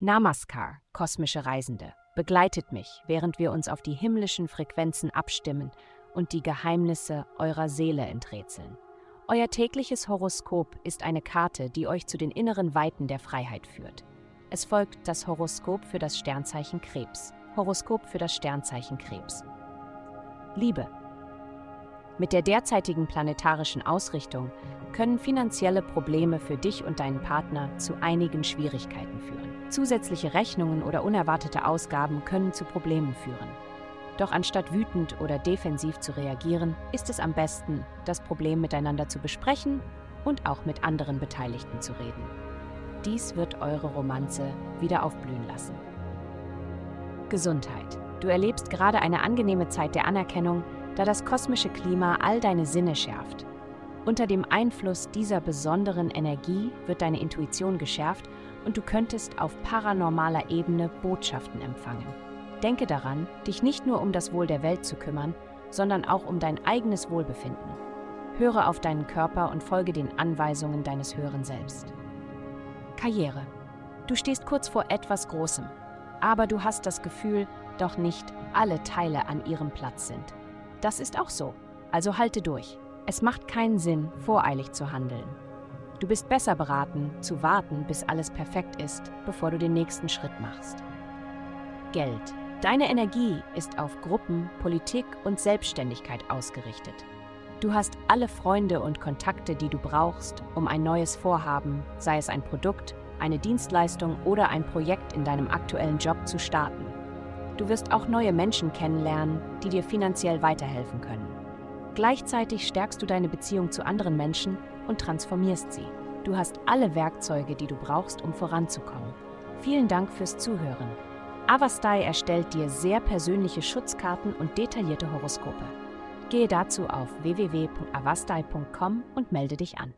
Namaskar, kosmische Reisende, begleitet mich, während wir uns auf die himmlischen Frequenzen abstimmen und die Geheimnisse eurer Seele enträtseln. Euer tägliches Horoskop ist eine Karte, die euch zu den inneren Weiten der Freiheit führt. Es folgt das Horoskop für das Sternzeichen Krebs. Horoskop für das Sternzeichen Krebs. Liebe. Mit der derzeitigen planetarischen Ausrichtung können finanzielle Probleme für dich und deinen Partner zu einigen Schwierigkeiten führen. Zusätzliche Rechnungen oder unerwartete Ausgaben können zu Problemen führen. Doch anstatt wütend oder defensiv zu reagieren, ist es am besten, das Problem miteinander zu besprechen und auch mit anderen Beteiligten zu reden. Dies wird eure Romanze wieder aufblühen lassen. Gesundheit. Du erlebst gerade eine angenehme Zeit der Anerkennung, da das kosmische Klima all deine Sinne schärft. Unter dem Einfluss dieser besonderen Energie wird deine Intuition geschärft und du könntest auf paranormaler Ebene Botschaften empfangen. Denke daran, dich nicht nur um das Wohl der Welt zu kümmern, sondern auch um dein eigenes Wohlbefinden. Höre auf deinen Körper und folge den Anweisungen deines höheren Selbst. Karriere. Du stehst kurz vor etwas Großem, aber du hast das Gefühl, doch nicht alle Teile an ihrem Platz sind. Das ist auch so, also halte durch. Es macht keinen Sinn, voreilig zu handeln. Du bist besser beraten, zu warten, bis alles perfekt ist, bevor du den nächsten Schritt machst. Geld. Deine Energie ist auf Gruppen, Politik und Selbstständigkeit ausgerichtet. Du hast alle Freunde und Kontakte, die du brauchst, um ein neues Vorhaben, sei es ein Produkt, eine Dienstleistung oder ein Projekt in deinem aktuellen Job zu starten. Du wirst auch neue Menschen kennenlernen, die dir finanziell weiterhelfen können. Gleichzeitig stärkst du deine Beziehung zu anderen Menschen und transformierst sie. Du hast alle Werkzeuge, die du brauchst, um voranzukommen. Vielen Dank fürs Zuhören. Avastai erstellt dir sehr persönliche Schutzkarten und detaillierte Horoskope. Gehe dazu auf www.avastai.com und melde dich an.